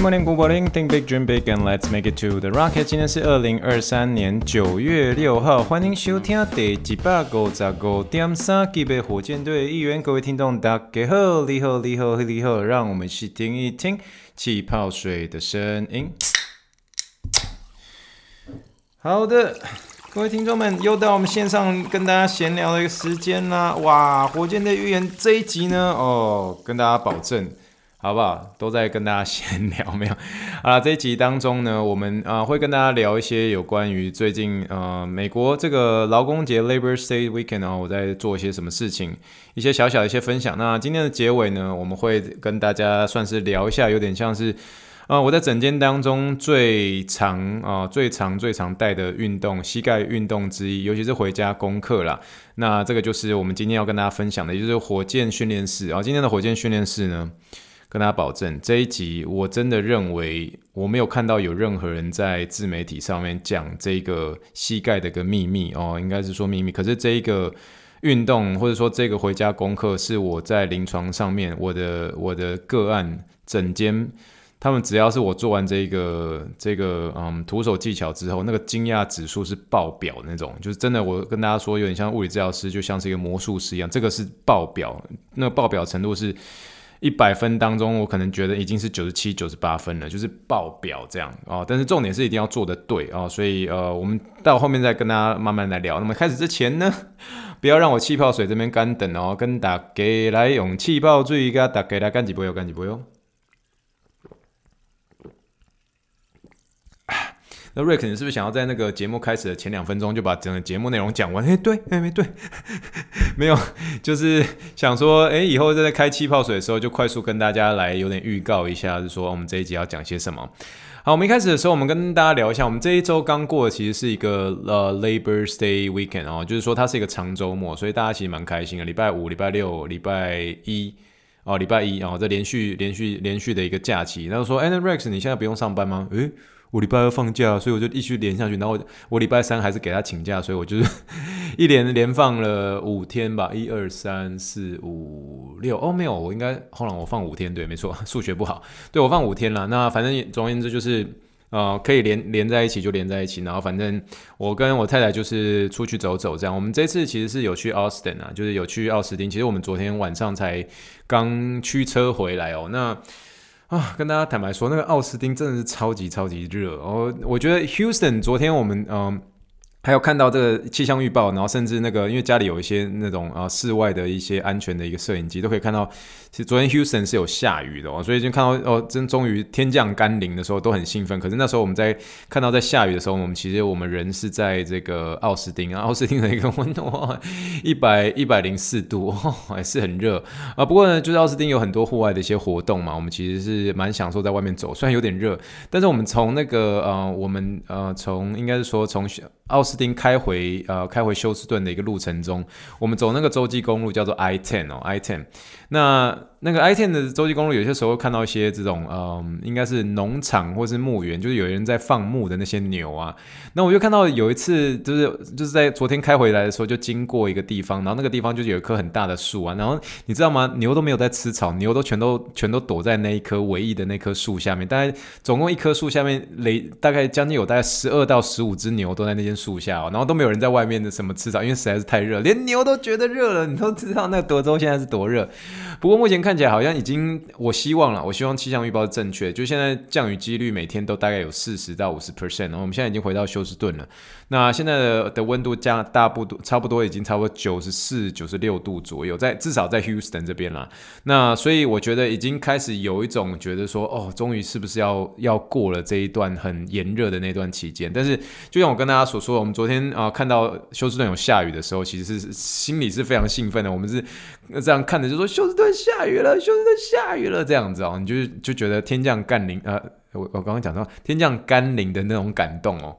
Morning, morning, good morning. Think big, dream big, and let's make it to the rocket. 今天是二零二三年九月六号，欢迎收听第一百五十五点三集的火箭队预言。各位听众，大家好，你好，你好，你好，让我们一起听一听气泡水的声音。好的，各位听众们，又到我们线上跟大家闲聊的一个时间啦。哇，火箭队预言这一集呢，哦，跟大家保证。好不好？都在跟大家闲聊，没有？啊，这一集当中呢，我们啊会跟大家聊一些有关于最近呃美国这个劳工节 Labor Day Weekend 啊，我在做一些什么事情，一些小小的一些分享。那今天的结尾呢，我们会跟大家算是聊一下，有点像是啊我在整间当中最常啊最常最常带的运动，膝盖运动之一，尤其是回家功课啦。那这个就是我们今天要跟大家分享的，也就是火箭训练室啊。今天的火箭训练室呢，跟大家保证，这一集我真的认为我没有看到有任何人在自媒体上面讲这个膝盖的一个秘密哦，应该是说秘密。可是这一个运动或者说这个回家功课是我在临床上面我的我的个案诊间，他们只要是我做完这个这个嗯徒手技巧之后，那个惊讶指数是爆表那种，就是真的我跟大家说有点像物理治疗师，就像是一个魔术师一样，这个是爆表，那个爆表程度是。一百分当中，我可能觉得已经是九十七、九十八分了，就是爆表这样哦。但是重点是一定要做的对哦，所以呃，我们到后面再跟大家慢慢来聊。那么开始之前呢，不要让我气泡水这边干等哦，跟大家来用气泡水，跟大家来干几杯哟，干几杯哟。那瑞克，你是不是想要在那个节目开始的前两分钟就把整个节目内容讲完？哎，对，哎，没对，没有，就是想说，哎，以后在开气泡水的时候，就快速跟大家来有点预告一下，就是说我们这一集要讲些什么。好，我们一开始的时候，我们跟大家聊一下，我们这一周刚过的其实是一个呃 Labor Day Weekend 哦，就是说它是一个长周末，所以大家其实蛮开心的。礼拜五、礼拜六、礼拜一哦，礼拜一哦，这连续连续连续的一个假期。然后说，哎，那 Rex，你现在不用上班吗？诶我礼拜二放假，所以我就继续连下去。然后我礼拜三还是给他请假，所以我就是 一连连放了五天吧，一二三四五六。哦，没有，我应该后来我放五天，对，没错，数学不好，对，我放五天了。那反正总而言之就是，呃，可以连连在一起就连在一起。然后反正我跟我太太就是出去走走这样。我们这次其实是有去 Austin 啊，就是有去奥斯汀。其实我们昨天晚上才刚驱车回来哦。那啊，跟大家坦白说，那个奥斯汀真的是超级超级热哦。我觉得 Houston 昨天我们嗯。还有看到这个气象预报，然后甚至那个，因为家里有一些那种啊室外的一些安全的一个摄影机，都可以看到，其实昨天 Houston 是有下雨的哦，所以就看到哦，真终于天降甘霖的时候都很兴奋。可是那时候我们在看到在下雨的时候，我们其实我们人是在这个奥斯汀啊，奥斯汀的一个温度 一百一百零四度，还是很热啊。不过呢，就是奥斯汀有很多户外的一些活动嘛，我们其实是蛮享受在外面走，虽然有点热，但是我们从那个呃，我们呃从应该是说从奥斯斯汀开回呃开回休斯顿的一个路程中，我们走那个洲际公路叫做 I ten 哦，I ten。那那个 I-10 的洲际公路，有些时候看到一些这种，嗯，应该是农场或是牧园，就是有人在放牧的那些牛啊。那我就看到有一次，就是就是在昨天开回来的时候，就经过一个地方，然后那个地方就是有一棵很大的树啊。然后你知道吗？牛都没有在吃草，牛都全都全都躲在那一棵唯一的那棵树下面。大概总共一棵树下面，累大概将近有大概十二到十五只牛都在那间树下哦。然后都没有人在外面的什么吃草，因为实在是太热，连牛都觉得热了。你都知道那德州现在是多热。不过目前看起来好像已经，我希望了，我希望气象预报是正确，就现在降雨几率每天都大概有四十到五十 percent，我们现在已经回到休斯顿了。那现在的的温度降大不多，差不多已经差不多九十四、九十六度左右，在至少在 Houston 这边啦。那所以我觉得已经开始有一种觉得说，哦，终于是不是要要过了这一段很炎热的那段期间？但是就像我跟大家所说，我们昨天啊、看到休斯顿有下雨的时候，其实是心里是非常兴奋的。我们是这样看着，就说休斯顿下雨了，休斯顿下雨了，这样子哦，你就就觉得天降甘霖，呃，我我刚刚讲到天降甘霖的那种感动哦。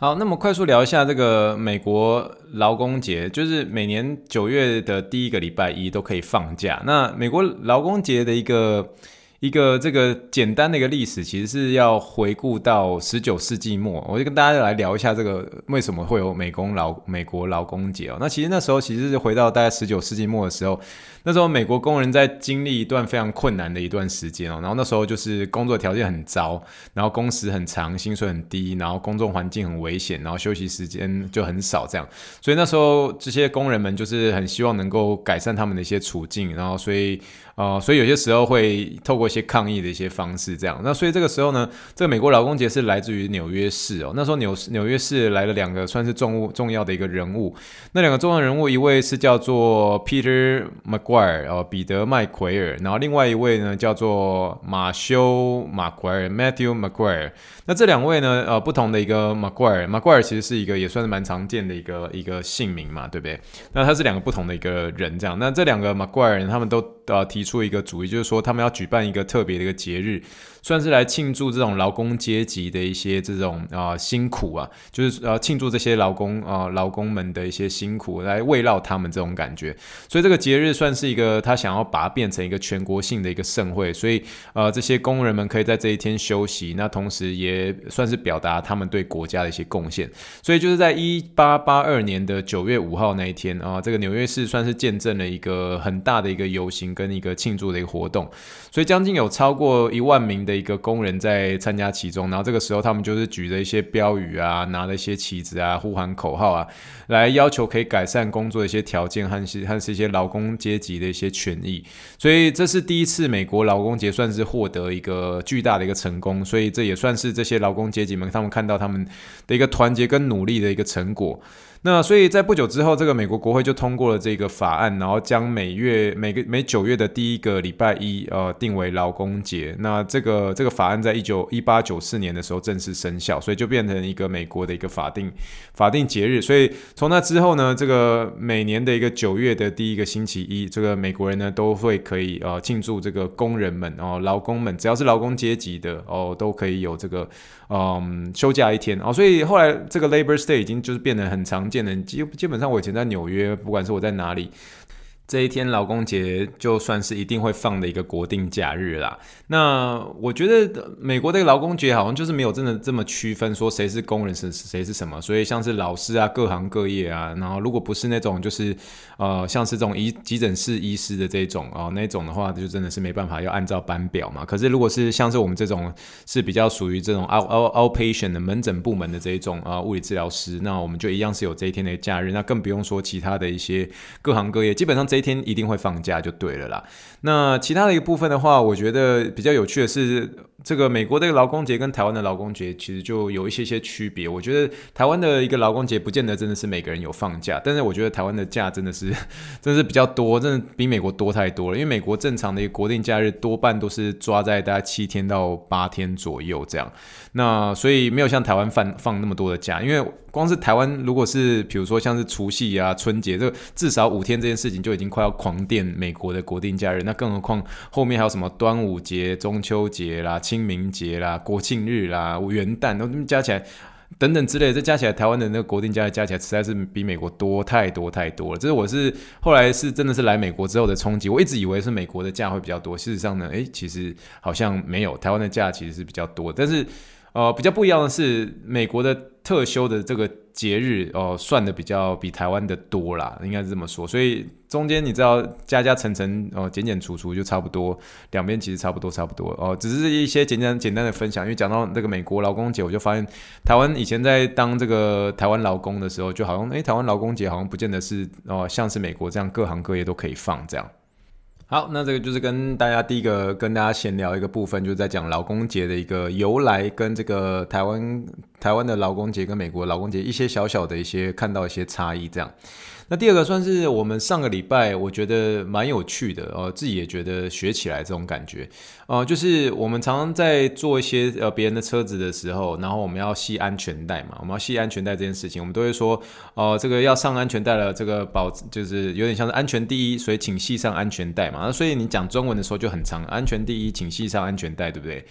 好，那么快速聊一下这个美国劳工节，就是每年九月的第一个礼拜一都可以放假。那美国劳工节的一个。一个这个简单的一个历史，其实是要回顾到十九世纪末，我就跟大家来聊一下这个为什么会有美工劳美国劳工节哦。那其实那时候其实是回到大概十九世纪末的时候，那时候美国工人在经历一段非常困难的一段时间哦，然后那时候就是工作条件很糟，然后工时很长，薪水很低，然后工作环境很危险，然后休息时间就很少这样，所以那时候这些工人们就是很希望能够改善他们的一些处境，然后所以。呃，所以有些时候会透过一些抗议的一些方式，这样。那所以这个时候呢，这个美国劳工节是来自于纽约市哦。那时候纽纽约市来了两个算是重物重要的一个人物，那两个重要人物，一位是叫做 Peter Mac 怪尔，呃，彼得麦奎尔，然后另外一位呢叫做马修马奎尔 Matthew m c q u i r e。那这两位呢，呃，不同的一个麦奎尔，麦奎尔其实是一个也算是蛮常见的一个一个姓名嘛，对不对？那他是两个不同的一个人，这样。那这两个麦奎尔他们都呃提。出一个主意，就是说他们要举办一个特别的一个节日，算是来庆祝这种劳工阶级的一些这种啊、辛苦啊，就是呃庆祝这些劳工啊、劳工们的一些辛苦，来慰劳他们这种感觉。所以这个节日算是一个他想要把它变成一个全国性的一个盛会，所以呃这些工人们可以在这一天休息，那同时也算是表达他们对国家的一些贡献。所以就是在一八八二年的九月五号那一天啊、这个纽约市算是见证了一个很大的一个游行跟一个。庆祝的一个活动，所以将近有超过一万名的的一个工人在参加其中，然后这个时候他们就是举着一些标语啊，拿了一些旗子啊，呼喊口号啊，来要求可以改善工作的一些条件和一些和是一些劳工阶级的一些权益。所以这是第一次美国劳工节算是获得一个巨大的一个成功，所以这也算是这些劳工阶级们他们看到他们的一个团结跟努力的一个成果。那所以在不久之后，这个美国国会就通过了这个法案，然后将每月每个每九月的第一个礼拜一，呃，定为劳工节。那这个这个法案在一九一八九四年的时候正式生效，所以就变成一个美国的一个法定法定节日。所以从那之后呢，这个每年的一个九月的第一个星期一，这个美国人呢都会可以呃庆祝这个工人们哦，劳工们只要是劳工阶级的哦，都可以有这个嗯休假一天哦。所以后来这个 Labor Day 已经就是变得很长。见的基基本上，我以前在纽约，不管是我在哪里。这一天劳工节就算是一定会放的一个国定假日啦。那我觉得美国的劳工节好像就是没有真的这么区分说谁是工人谁谁是什么。所以像是老师啊，各行各业啊，然后如果不是那种就是呃像是这种医急诊室医师的这种啊、那种的话，就真的是没办法要按照班表嘛。可是如果是像是我们这种是比较属于这种 out out outpatient 的门诊部门的这一种啊、物理治疗师，那我们就一样是有这一天的假日。那更不用说其他的一些各行各业，基本上这。天一定会放假就对了啦。那其他的一个部分的话，我觉得比较有趣的是，这个美国的劳工节跟台湾的劳工节其实就有一些些区别。我觉得台湾的一个劳工节不见得真的是每个人有放假，但是我觉得台湾的假真的是 真的是比较多，真的比美国多太多了。因为美国正常的一个国定假日多半都是抓在大概七天到八天左右这样。那所以没有像台湾放放那么多的假，因为光是台湾如果是比如说像是除夕啊、春节，这至少五天这件事情就已经快要狂电美国的国定假日。那更何况后面还有什么端午节、中秋节啦、清明节啦、国庆日啦、元旦，都加起来等等之类的，这加起来台湾的那个国定假日加起来实在是比美国多太多太多了。这是我是后来是真的是来美国之后的冲击。我一直以为是美国的假会比较多，事实上呢，诶，其实好像没有，台湾的假其实是比较多，但是。呃，比较不一样的是，美国的特休的这个节日哦、算的比较比台湾的多啦，应该是这么说。所以中间你知道加加层层哦，减减除除就差不多，两边其实差不多差不多哦、只是一些简单简单的分享。因为讲到这个美国劳工节，我就发现台湾以前在当这个台湾劳工的时候，就好像诶，台湾劳工节好像不见得是哦、像是美国这样各行各业都可以放这样。好，那这个就是跟大家第一个跟大家闲聊一个部分，就是在讲劳工节的一个由来，跟这个台湾台湾的劳工节跟美国劳工节一些小小的一些看到一些差异这样。那第二个算是我们上个礼拜我觉得蛮有趣的哦，自己也觉得学起来这种感觉、呃，就是我们常常在做一些呃别人的车子的时候，然后我们要系安全带嘛，我们要系安全带这件事情，我们都会说、呃，这个要上安全带了，这个保就是有点像是安全第一，所以请系上安全带嘛。那所以你讲中文的时候就很长，安全第一，请系上安全带，对不对？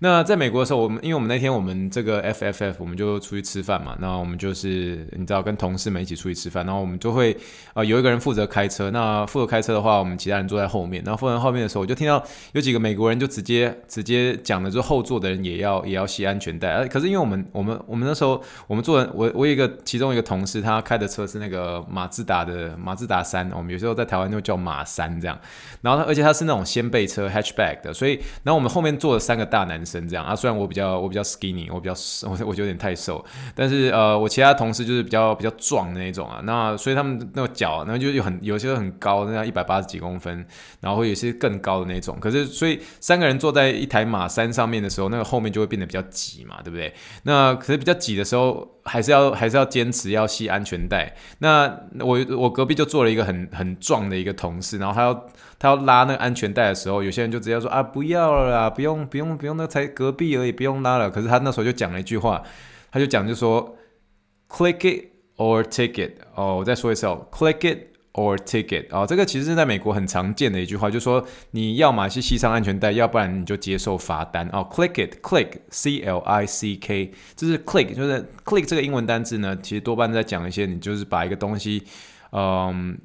那在美国的时候，我们因为我们那天我们这个 FFF，我们就出去吃饭嘛。那我们就是你知道跟同事们一起出去吃饭，然后我们就会呃有一个人负责开车。那负责开车的话，我们其他人坐在后面。然后负责后面的时候，我就听到有几个美国人就直接直接讲的，就后座的人也要也要系安全带。可是因为我们我们我们那时候我们坐我我有一个其中一个同事，他开的车是那个马自达的马自达三，我们有时候在台湾就叫马三这样。然后他而且他是那种掀背车 hatchback 的，所以然后我们后面坐了三个大男生这样啊。虽然我比较我比较 skinny，我比较我我觉得有点太瘦，但是呃我其他同事就是比较比较壮的那种啊。那所以他们那个脚，然后就有很有些很高，那样一百八十几公分，然后有些更高的那种。可是所以三个人坐在一台马三上面的时候，那个后面就会变得比较挤嘛，对不对？那可是比较挤的时候，还是要还是要坚持要系安全带。那我我隔壁就坐了一个很很壮的一个同事，然后他要他要拉那个安全带的时候，有些人就直接说啊不要了啦，不用不用不用，那才隔壁而已，不用拉了。可是他那时候就讲了一句话，他就讲就说 click it or take it。哦，我再说一次哦，click it。Or ticket 啊、哦，这个其实是在美国很常见的一句话，就是说你要么去系上安全带，要不然你就接受罚单哦。Click it，click，c l i c k，这是 click，就是 click 这个英文单字呢，其实多半在讲一些你就是把一个东西，嗯。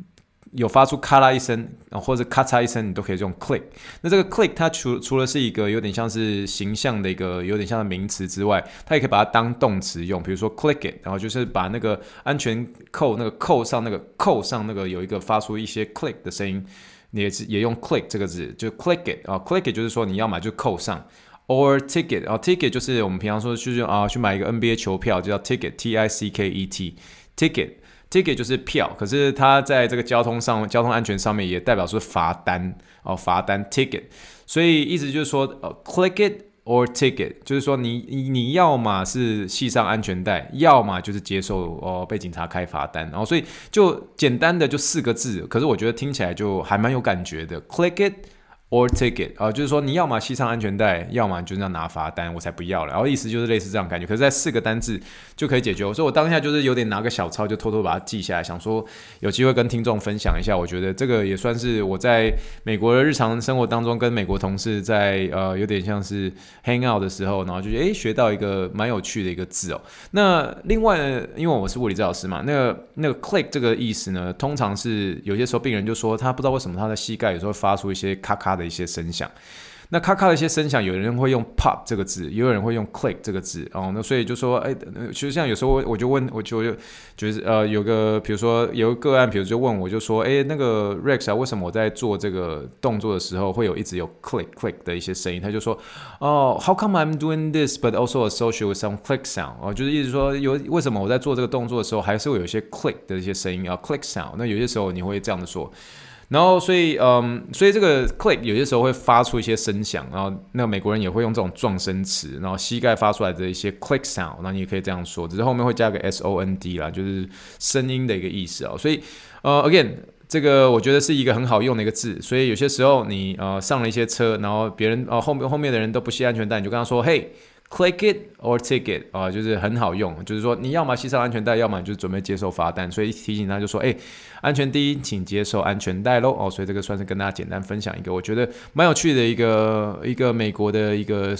有发出咔啦一声，或者咔嚓一声，你都可以用 click。那这个 click 它除除了是一个有点像是形象的一个有点像的名词之外，它也可以把它当动词用。比如说 click it，然后就是把那个安全扣那个扣上那个扣上那个有一个发出一些 click 的声音，你也是也用 click 这个字，就 click it 啊，click it 就是说你要买就扣上，or ticket 啊，ticket 就是我们平常说就是啊去买一个 NBA 球票就叫 ticket，t i c k e t，ticket。Ticket 就是票，可是它在这个交通上、交通安全上面也代表是罚单哦，罚单 ticket。所以意思就是说，呃，click it or ticket，就是说你你要么是系上安全带，要么就是接受哦被警察开罚单。然后所以就简单的就四个字，可是我觉得听起来就还蛮有感觉的，click it。Or ticket 啊、就是说你要么系上安全带，要么就这样拿罚单，我才不要了。然后意思就是类似这样感觉，可是，在四个单字就可以解决。我说我当下就是有点拿个小抄，就偷偷把它记下来，想说有机会跟听众分享一下。我觉得这个也算是我在美国的日常生活当中，跟美国同事在呃有点像是 hang out 的时候，然后就诶学到一个蛮有趣的一个字哦。那另外呢，因为我是物理治疗师嘛，那个那个 click 这个意思呢，通常是有些时候病人就说他不知道为什么他的膝盖有时候发出一些咔咔。的一些声响，那咔咔的一些声响，有人会用 pop 这个字，也有人会用 click 这个字哦。那所以就说，哎，其实像有时候我就问，我就就是呃，有个比如说有个个案，比如就问我就说，哎，那个 Rex 啊，为什么我在做这个动作的时候会有一直有 click click 的一些声音？他就说，哦，How come I'm doing this but also associate with some click sound？哦，就是意思说有为什么我在做这个动作的时候还是会有一些 click 的一些声音啊，click sound。那有些时候你会这样的说。然后，所以，嗯，所以这个 click 有些时候会发出一些声响，然后那美国人也会用这种撞声词，然后膝盖发出来的一些 click sound，那你也可以这样说，只是后面会加个 s o n d 啦，就是声音的一个意思啊。所以，呃，again，这个我觉得是一个很好用的一个字。所以有些时候你呃上了一些车，然后别人呃后面后面的人都不系安全带，你就跟他说，嘿。Click it or ticket 啊、就是很好用，就是说你要么系上安全带，要么就准备接受罚单。所以提醒他就说，哎，安全第一，请接受安全带喽。哦，所以这个算是跟大家简单分享一个，我觉得蛮有趣的一个一个美国的一个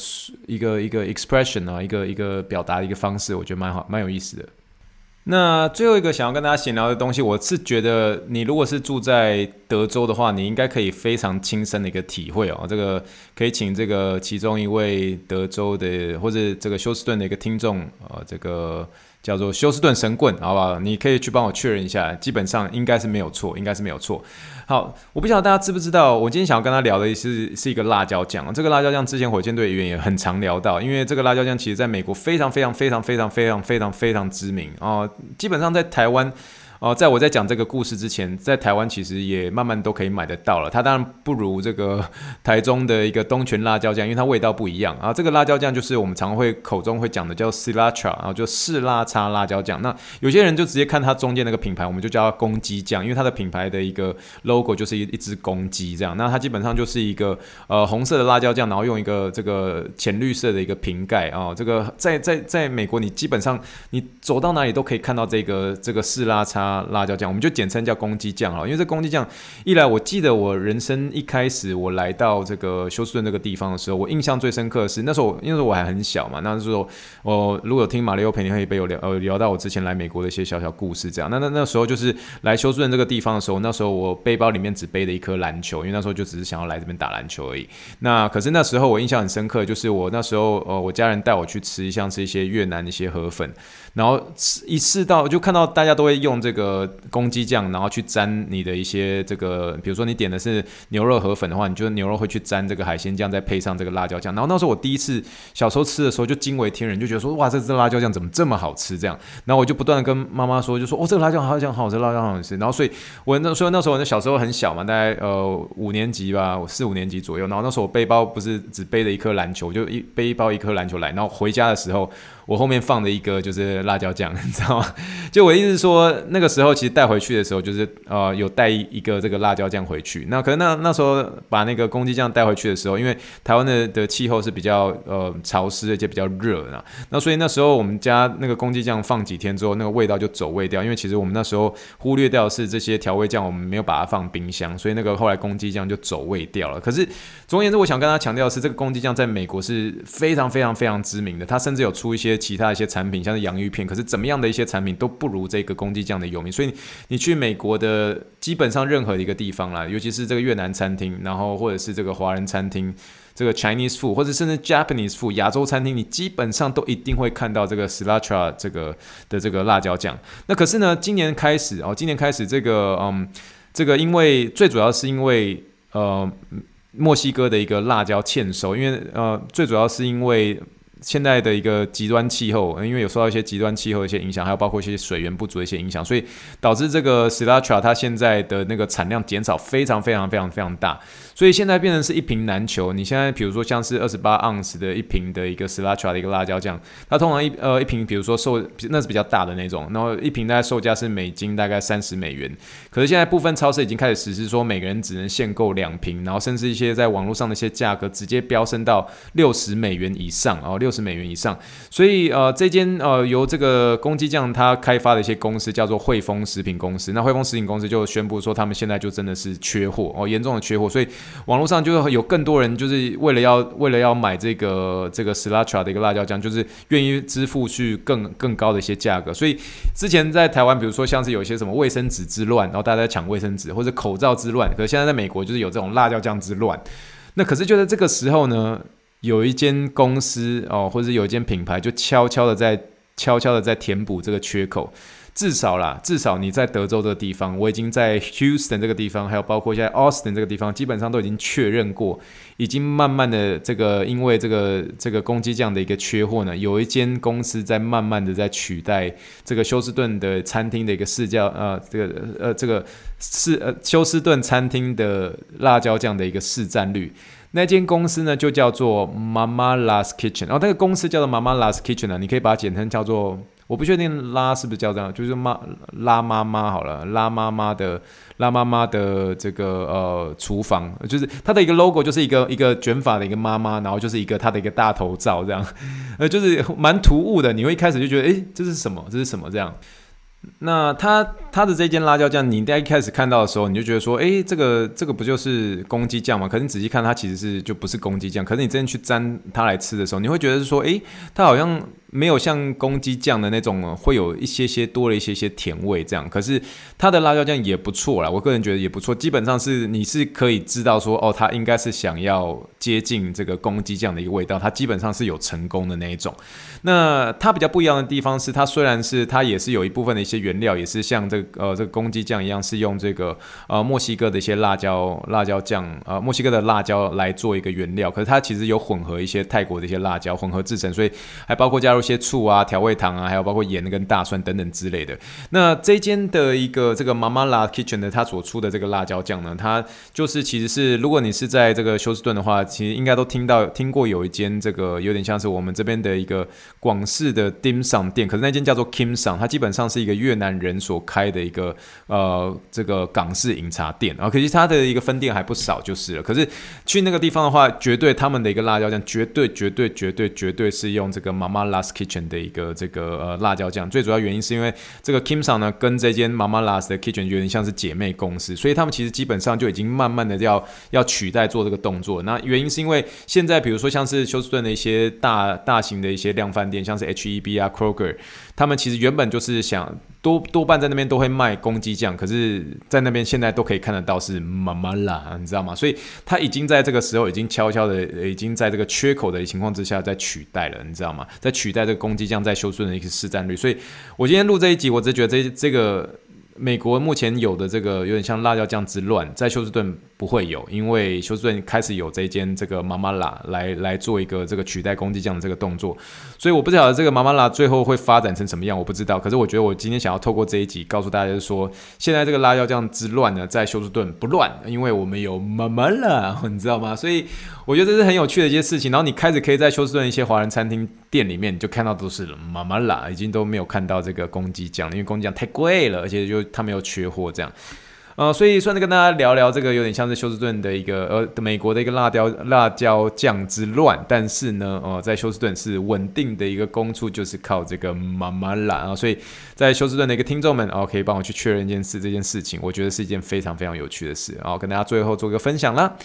一个一个 expression 啊，一个一个表达的一个方式，我觉得蛮好，蛮有意思的。那最后一个想要跟大家闲聊的东西，我是觉得你如果是住在德州的话，你应该可以非常亲身的一个体会哦。这个可以请这个其中一位德州的或者这个休斯顿的一个听众，呃，这个。叫做休斯顿神棍，好不好？你可以去帮我确认一下，基本上应该是没有错，应该是没有错。好，我不晓得大家知不知道，我今天想要跟他聊的是是一个辣椒酱。这个辣椒酱之前火箭队员也很常聊到，因为这个辣椒酱其实在美国非常非常非常非常非常非常非常知名啊，基本上在台湾。哦，在我在讲这个故事之前，在台湾其实也慢慢都可以买得到了。它当然不如这个 台中的一个东泉辣椒酱，因为它味道不一样啊。这个辣椒酱就是我们常会口中会讲的叫 Sriracha，然后就四辣叉辣椒酱。那有些人就直接看它中间那个品牌，我们就叫它公鸡酱，因为它的品牌的一个 logo 就是一一只公鸡这样。那它基本上就是一个呃红色的辣椒酱，然后用一个这个浅绿色的一个瓶盖啊。这个在在在美国，你基本上你走到哪里都可以看到这个这个四辣叉。啊辣椒酱，我们就简称叫公鸡酱哈。因为这公鸡酱一来，我记得我人生一开始我来到这个休斯顿这个地方的时候，我印象最深刻的是那时候，因为我还很小嘛，那时候我如果听马里欧陪你喝一杯，有聊呃聊到我之前来美国的一些小小故事这样。那那那时候就是来休斯顿这个地方的时候，那时候我背包里面只背了一颗篮球，因为那时候就只是想要来这边打篮球而已。那可是那时候我印象很深刻，就是我那时候呃我家人带我去吃像是一些越南的一些河粉。然后一试到就看到大家都会用这个公鸡酱，然后去沾你的一些这个，比如说你点的是牛肉河粉的话，你就牛肉会去沾这个海鲜酱，再配上这个辣椒酱。然后那时候我第一次小时候吃的时候就惊为天人，就觉得说哇，这这辣椒酱怎么这么好吃这样。然后我就不断的跟妈妈说，就说哦，这个辣椒好像好好吃，辣椒好好吃。然后所以我那所以那时候我小时候很小嘛，大概呃五年级吧，四五年级左右。然后那时候我背包不是只背了一颗篮球，就一背一包一颗篮球来。然后回家的时候。我后面放的一个就是辣椒酱，你知道吗？就我的意思是说，那个时候其实带回去的时候，就是呃有带一个这个辣椒酱回去。那可能那那时候把那个公鸡酱带回去的时候，因为台湾的的气候是比较呃潮湿而且比较热的，那所以那时候我们家那个公鸡酱放几天之后，那个味道就走味掉。因为其实我们那时候忽略掉是这些调味酱，我们没有把它放冰箱，所以那个后来公鸡酱就走味掉了。可是总而言之，我想跟他强调的是，这个公鸡酱在美国是非常非常非常知名的，它甚至有出一些。其他一些产品，像是洋芋片，可是怎么样的一些产品都不如这个公鸡酱的有名。所以你去美国的基本上任何一个地方啦，尤其是这个越南餐厅，然后或者是这个华人餐厅，这个 Chinese food，或者甚至 Japanese food 亚洲餐厅，你基本上都一定会看到这个 Sriracha 这个的这个辣椒酱。那可是呢，今年开始哦，今年开始这个嗯，这个因为最主要是因为呃墨西哥的一个辣椒欠收，因为呃最主要是因为。现在的一个极端气候，因为有受到一些极端气候的一些影响，还有包括一些水源不足的一些影响，所以导致这个 Sriracha 它现在的那个产量减少非常非常非常非常大。所以现在变成是一瓶难求。你现在比如说像是二十八盎司的一瓶的一个 Sriracha 的一个辣椒酱，它通常一呃一瓶，比如说售那是比较大的那种，然后一瓶大概售价是美金大概三十美元。可是现在部分超市已经开始实施说，每个人只能限购两瓶，然后甚至一些在网络上的一些价格直接飙升到六十美元以上哦，六六十美元以上。所以呃这间呃由这个公鸡酱他开发的一些公司叫做汇丰食品公司，那汇丰食品公司就宣布说他们现在就真的是缺货哦，严重的缺货，所以。网络上就有更多人，就是为了要为了要买这个这个 Sriracha 的一个辣椒酱，就是愿意支付去更更高的一些价格。所以之前在台湾，比如说像是有一些什么卫生纸之乱，然后大家在抢卫生纸或者口罩之乱，可是现在在美国就是有这种辣椒酱之乱。那可是就在这个时候呢，有一间公司哦，或者有一间品牌就悄悄的在悄悄的在填补这个缺口。至少啦，至少你在德州这个地方，我已经在 Houston 这个地方，还有包括现在 Austin 这个地方，基本上都已经确认过，已经慢慢的这个因为这个这个公鸡酱的一个缺货呢，有一间公司在慢慢的在取代这个休斯顿的餐厅的一个市价，呃，这个呃这个是呃休斯顿餐厅的辣椒酱的一个市占率，那间公司呢就叫做 Mama Las Kitchen，然后那个公司叫做 Mama Las Kitchen 呢，你可以把它简称叫做。我不确定拉是不是叫这样，就是妈拉妈妈好了，拉妈妈的拉妈妈的这个呃厨房，就是它的一个 logo，就是一个一个卷发的一个妈妈，然后就是一个它的一个大头照这样，呃，就是蛮突兀的，你会一开始就觉得，诶，这是什么？这是什么这样？那它它的这间辣椒酱，你在一开始看到的时候，你就觉得说，诶，这个这个不就是公鸡酱吗？可是你仔细看，它其实是就不是公鸡酱。可是你真的去沾它来吃的时候，你会觉得是说，诶，它好像。没有像公鸡酱的那种，会有一些些多了一些些甜味这样。可是它的辣椒酱也不错啦，我个人觉得也不错。基本上是你是可以知道说，哦，它应该是想要接近这个公鸡酱的一个味道。它基本上是有成功的那一种。那它比较不一样的地方是，它虽然是它也是有一部分的一些原料，也是像这个呃这个公鸡酱一样，是用这个呃墨西哥的一些辣椒辣椒酱呃墨西哥的辣椒来做一个原料。可是它其实有混合一些泰国的一些辣椒混合制成，所以还包括加入。一些醋啊、调味糖啊，还有包括盐跟大蒜等等之类的。那这间的一个这个 Mama Las Kitchen 的它所出的这个辣椒酱呢，它就是其实是如果你是在这个休斯顿的话，其实应该都听到听过有一间这个有点像是我们这边的一个广式的 dim sum 店，可是那间叫做 Kim Sum，它基本上是一个越南人所开的一个呃这个港式饮茶店啊。可惜它的一个分店还不少就是了。可是去那个地方的话，绝对他们的一个辣椒酱绝对绝对绝对绝对是用这个 Mama Las Kitchen 的一个这个呃辣椒酱。最主要原因是因为这个 Kim Sang 呢跟这间 Mama Last 的 Kitchen 有点像是姐妹公司，所以他们其实基本上就已经慢慢的要要取代做这个动作。那原因是因为现在比如说像是休斯顿的一些大大型的一些量饭店，像是 H-E-B 啊 Kroger，他们其实原本就是想。多多半在那边都会卖公鸡酱，可是，在那边现在都可以看得到是妈妈辣，你知道吗？所以他已经在这个时候已经悄悄的，已经在这个缺口的情况之下在取代了，你知道吗？在取代这个公鸡酱在休斯顿的一个市占率。所以我今天录这一集，我只觉得这这个。美国目前有的这个有点像辣椒酱之乱，在休斯顿不会有，因为休斯顿开始有这一间这个妈妈辣来来做一个这个取代公鸡酱的这个动作，所以我不晓得这个妈妈辣最后会发展成什么样，我不知道。可是我觉得我今天想要透过这一集告诉大家，就是说现在这个辣椒酱之乱呢，在休斯顿不乱，因为我们有妈妈辣，你知道吗？所以我觉得这是很有趣的一件事情。然后你开始可以在休斯顿一些华人餐厅店里面，你就看到都是妈妈辣，已经都没有看到这个公鸡酱，因为公鸡酱太贵了，而且就。他们又缺货，这样，呃，所以算是跟大家聊聊这个，有点像是休斯顿的一个呃，美国的一个辣椒辣椒酱之乱。但是呢，呃，在休斯顿是稳定的一个工处，就是靠这个妈妈辣啊。所以在休斯顿的一个听众们，哦、呃，可以帮我去确认一件事，这件事情，我觉得是一件非常非常有趣的事，然、后跟大家最后做一个分享啦。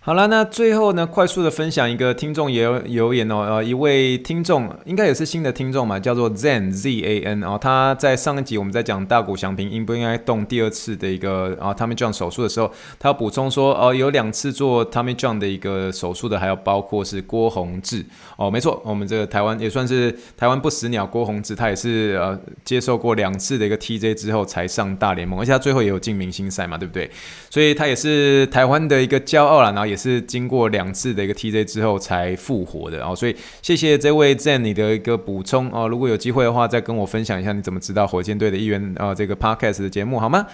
好了，那最后呢，快速的分享一个听众也有留言哦，呃，一位听众应该也是新的听众嘛，叫做 Zen Z A N 哦，他在上一集我们在讲大谷翔平应不应该动第二次的一个啊 Tommy John 手术的时候，他补充说哦，有两次做 Tommy John 的一个手术的，还有包括是郭宏志哦，没错，我们这个台湾也算是台湾不死鸟郭宏志，他也是呃接受过两次的一个 TJ 之后才上大联盟，而且他最后也有进明星赛嘛，对不对？所以他也是台湾的一个骄傲啦，然后也。是经过两次的一个 TJ 之后才复活的哦，所以谢谢这位 Zen 你的一个补充哦。如果有机会的话，再跟我分享一下你怎么知道火箭队的一员啊、这个 Podcast 的节目好吗？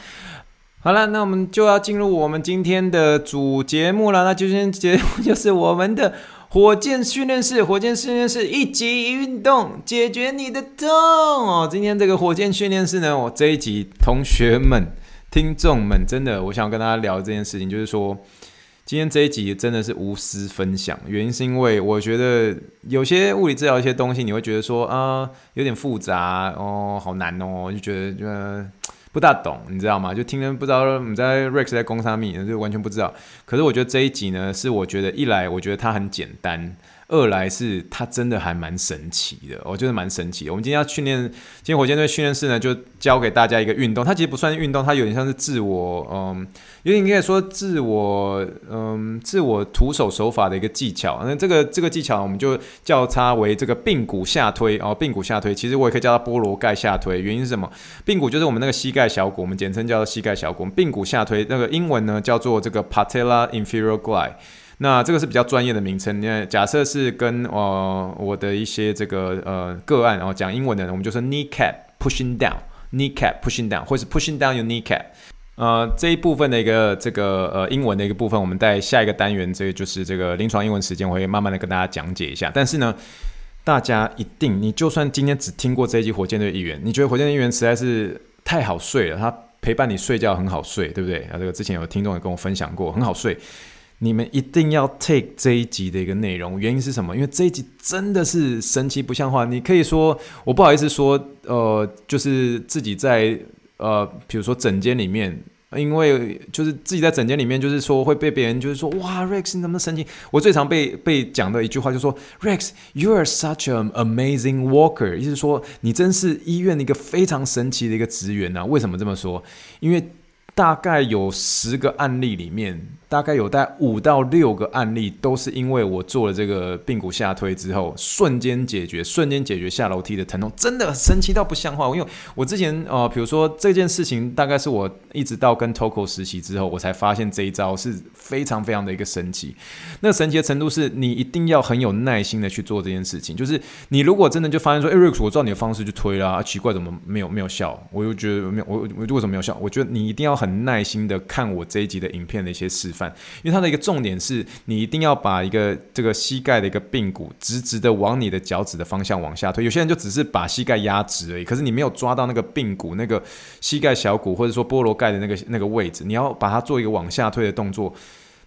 好了，那我们就要进入我们今天的主节目了。那今天节目就是我们的火箭训练室，火箭训练室一集一运动解决你的痛哦。今天这个火箭训练室呢，我这一集同学们、听众们，真的，我想跟大家聊这件事情，就是说。今天这一集真的是无私分享，原因是因为我觉得有些物理治疗一些东西，你会觉得说啊有点复杂哦，好难哦，就觉得就不大懂，你知道吗？就听人不知道你在 Rex 在攻啥米，就完全不知道。可是我觉得这一集呢，是我觉得一来我觉得它很简单。二来是它真的还蛮神奇的，我觉得蛮神奇。我们今天要训练，今天火箭队训练室呢，就教给大家一个运动。它其实不算运动，它有点像是自我，嗯，有点可以说自我，嗯，自我徒手手法的一个技巧。那这个这个技巧，我们就叫它为这个髌骨下推哦，髌骨下推。其实我也可以叫它菠萝盖下推。原因是什么？髌骨就是我们那个膝盖小骨，我们简称叫做膝盖小骨。髌骨下推那个英文呢叫做这个 patella inferior glide。那这个是比较专业的名称。那假设是跟呃我的一些这个呃个案，然后讲英文的人，我们就说 kneecap pushing down，kneecap pushing down，或是 pushing down your kneecap。呃，这一部分的一个这个呃英文的一个部分，我们在下一个单元，这个就是这个临床英文时间，我会慢慢的跟大家讲解一下。但是呢，大家一定，你就算今天只听过这一集火箭队议员，你觉得火箭队议员实在是太好睡了，他陪伴你睡觉很好睡，对不对？啊，这个之前有听众也跟我分享过，很好睡。你们一定要 take 这一集的一个内容，原因是什么？因为这一集真的是神奇不像话。你可以说，我不好意思说，呃，就是自己在呃，比如说诊间里面，因为就是自己在诊间里面，就是说会被别人就是说，哇，Rex 你怎么神奇？我最常被被讲的一句话就是说，Rex，you are such an amazing worker，意思说你真是医院的一个非常神奇的一个职员啊。为什么这么说？因为大概有十个案例里面。大概有大概五到六个案例，都是因为我做了这个髌骨下推之后，瞬间解决，瞬间解决下楼梯的疼痛，真的神奇到不像话。因为我之前呃，比如说这件事情，大概是我一直到跟 Toco 实习之后，我才发现这一招是非常非常的一个神奇。那神奇的程度是你一定要很有耐心的去做这件事情。就是你如果真的就发现说，Eric，我照你的方式去推啦，奇怪怎么没有没有效？我又觉得没有，我我为什么没有效？我觉得你一定要很耐心的看我这一集的影片的一些示范。因为它的一个重点是你一定要把一个这个膝盖的一个髌骨直直的往你的脚趾的方向往下推。有些人就只是把膝盖压直而已，可是你没有抓到那个髌骨那个膝盖小骨或者说菠萝盖的那个那个位置，你要把它做一个往下推的动作。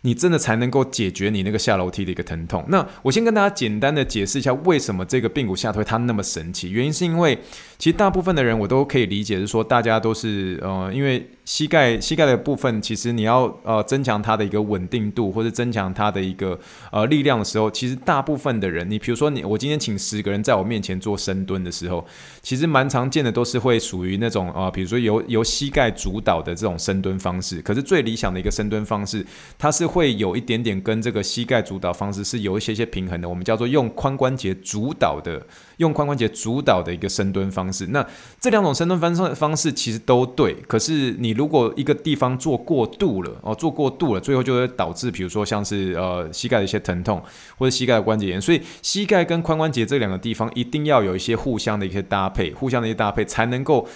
你真的才能够解决你那个下楼梯的一个疼痛。那我先跟大家简单的解释一下，为什么这个髌骨下推它那么神奇？原因是因为其实大部分的人我都可以理解，是说大家都是呃，因为膝盖膝盖的部分，其实你要呃增强它的一个稳定度，或者增强它的一个呃力量的时候，其实大部分的人，你比如说你我今天请十个人在我面前做深蹲的时候，其实蛮常见的都是会属于那种啊、呃，比如说由由膝盖主导的这种深蹲方式。可是最理想的一个深蹲方式，它是会有一点点跟这个膝盖主导方式是有一些些平衡的，我们叫做用髋关节主导的，用髋关节主导的一个深蹲方式。那这两种深蹲方式方式其实都对，可是你如果一个地方做过度了哦，做过度了，最后就会导致比如说像是呃膝盖的一些疼痛或者膝盖的关节炎。所以膝盖跟髋关节这两个地方一定要有一些互相的一些搭配，互相的一些搭配才能够。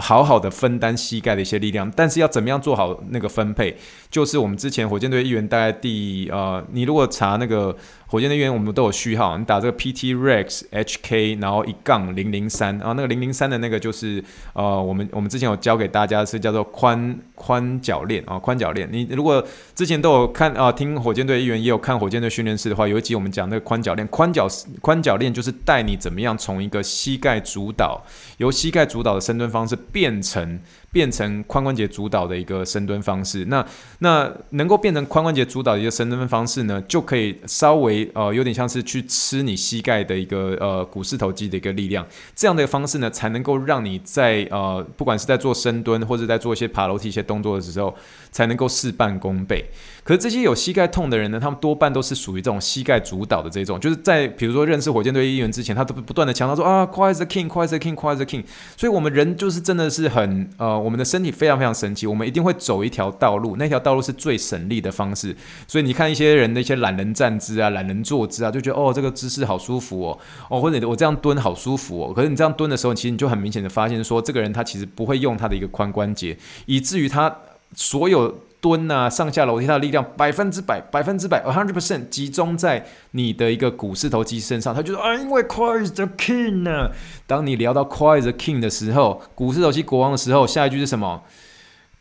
好好的分担膝盖的一些力量，但是要怎么样做好那个分配？就是我们之前火箭队议员大概第呃，你如果查那个。火箭队员，我们都有序号，你打这个 PT Rex HK，然后一杠零零三，然后那个零零三的那个就是呃，我们我们之前有教给大家是叫做宽宽脚链啊，宽脚链。你如果之前都有看啊、听火箭队议员也有看火箭队训练室的话，有一集我们讲那个宽脚链，宽脚宽脚链就是带你怎么样从一个膝盖主导，由膝盖主导的深蹲方式变成。变成髋关节主导的一个深蹲方式，那那能够变成髋关节主导的一个深蹲方式呢，就可以稍微呃有点像是去吃你膝盖的一个呃股四头肌的一个力量，这样的方式呢，才能够让你在呃不管是在做深蹲或者在做一些爬楼梯一些动作的时候，才能够事半功倍。可是这些有膝盖痛的人呢，他们多半都是属于这种膝盖主导的这种，就是在比如说认识火箭队议员之前，他都不断的强调说啊，Core is the king，Core is the king，Core is the king。所以我们人就是真的是很呃，我们的身体非常非常神奇，我们一定会走一条道路，那条道路是最省力的方式。所以你看一些人的一些懒人站姿啊、懒人坐姿啊，就觉得哦，这个姿势好舒服哦，哦，或者我这样蹲好舒服哦。可是你这样蹲的时候，其实你就很明显的发现说，这个人他其实不会用他的一个髋关节，以至于他所有。蹲啊，上下楼梯，它的力量百分之百、百分之百，a hundred percent 集中在你的一个股四头肌身上。他就说啊，因为 Core is the king 呢、啊。当你聊到 Core is the king 的时候，股四头肌国王的时候，下一句是什么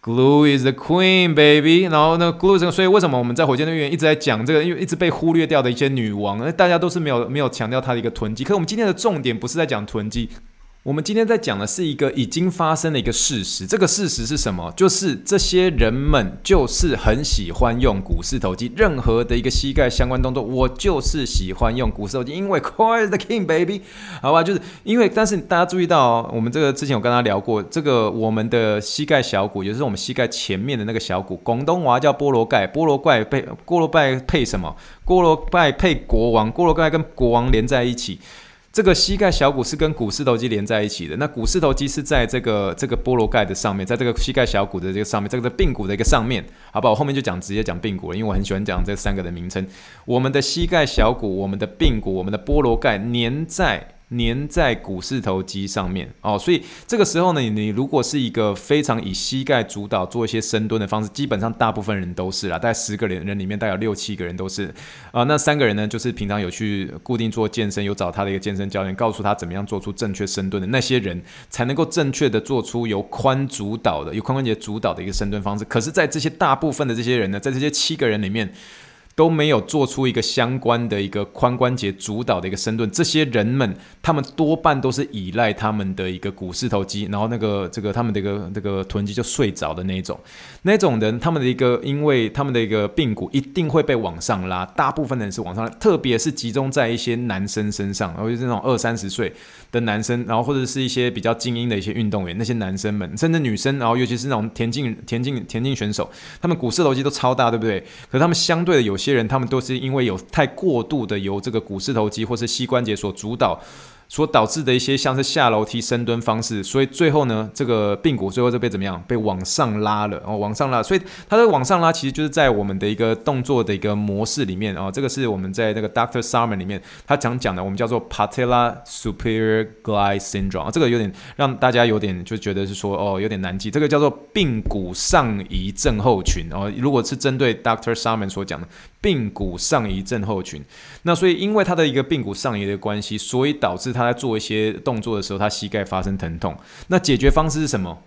？Glue is the queen, baby。然后呢，glue 这个，所以为什么我们在火箭队员一直在讲这个？因为一直被忽略掉的一些女王，那大家都是没有没有强调她的一个臀肌。可是我们今天的重点不是在讲臀肌。我们今天在讲的是一个已经发生的一个事实，这个事实是什么？就是这些人们就是很喜欢用股四头肌，任何的一个膝盖相关动作，我就是喜欢用股四头肌，因为 Core is the king baby，好吧？就是因为，但是大家注意到，我们这个之前有跟他聊过，这个我们的膝盖小骨，也就是我们膝盖前面的那个小骨，广东话叫菠萝盖，菠萝盖配菠萝盖配什么？菠萝盖配国王，菠萝盖跟国王连在一起。这个膝盖小骨是跟股四头肌连在一起的，那股四头肌是在这个这个菠萝盖的上面，在这个膝盖小骨的这个上面，这个髌骨的一个上面，好吧，我后面就讲直接讲髌骨了，因为我很喜欢讲这三个的名称。我们的膝盖小骨、我们的髌骨、我们的菠萝盖粘在。粘在股四头肌上面哦，所以这个时候呢，你，如果是一个非常以膝盖主导做一些深蹲的方式，基本上大部分人都是啦，大概十个人人里面，大概有六七个人都是啊。那三个人呢，就是平常有去固定做健身，有找他的一个健身教练，告诉他怎么样做出正确深蹲的那些人，才能够正确的做出由髋主导的、由髋关节主导的一个深蹲方式。可是，在这些大部分的这些人呢，在这些七个人里面。都没有做出一个相关的一个髋关节主导的一个深蹲，这些人们他们多半都是依赖他们的一个股四头肌，然后那个这个他们的一个这个臀肌就睡着的那种，那种人他们的一个因为他们的一个髌骨一定会被往上拉，大部分人是往上拉，特别是集中在一些男生身上，然后就是那种二三十岁的男生，然后或者是一些比较精英的一些运动员，那些男生们甚至女生，然后尤其是那种田径田径田径选手，他们股四头肌都超大，对不对？可是他们相对的有些。些人他们都是因为有太过度的由这个股四头肌或是膝关节所主导。所导致的一些像是下楼梯深蹲方式，所以最后呢，这个髌骨最后就被怎么样？被往上拉了哦，往上拉。所以它的往上拉其实就是在我们的一个动作的一个模式里面哦，这个是我们在那个 Doctor Sarman 里面他讲讲的，我们叫做 Patella Superior Glide Syndrome，这个有点让大家有点就觉得是说哦有点难记，这个叫做髌骨上移症候群哦。如果是针对 Doctor Sarman 所讲的髌骨上移症候群，那所以因为他的一个髌骨上移的关系，所以导致他在做一些动作的时候，他膝盖发生疼痛。那解决方式是什么？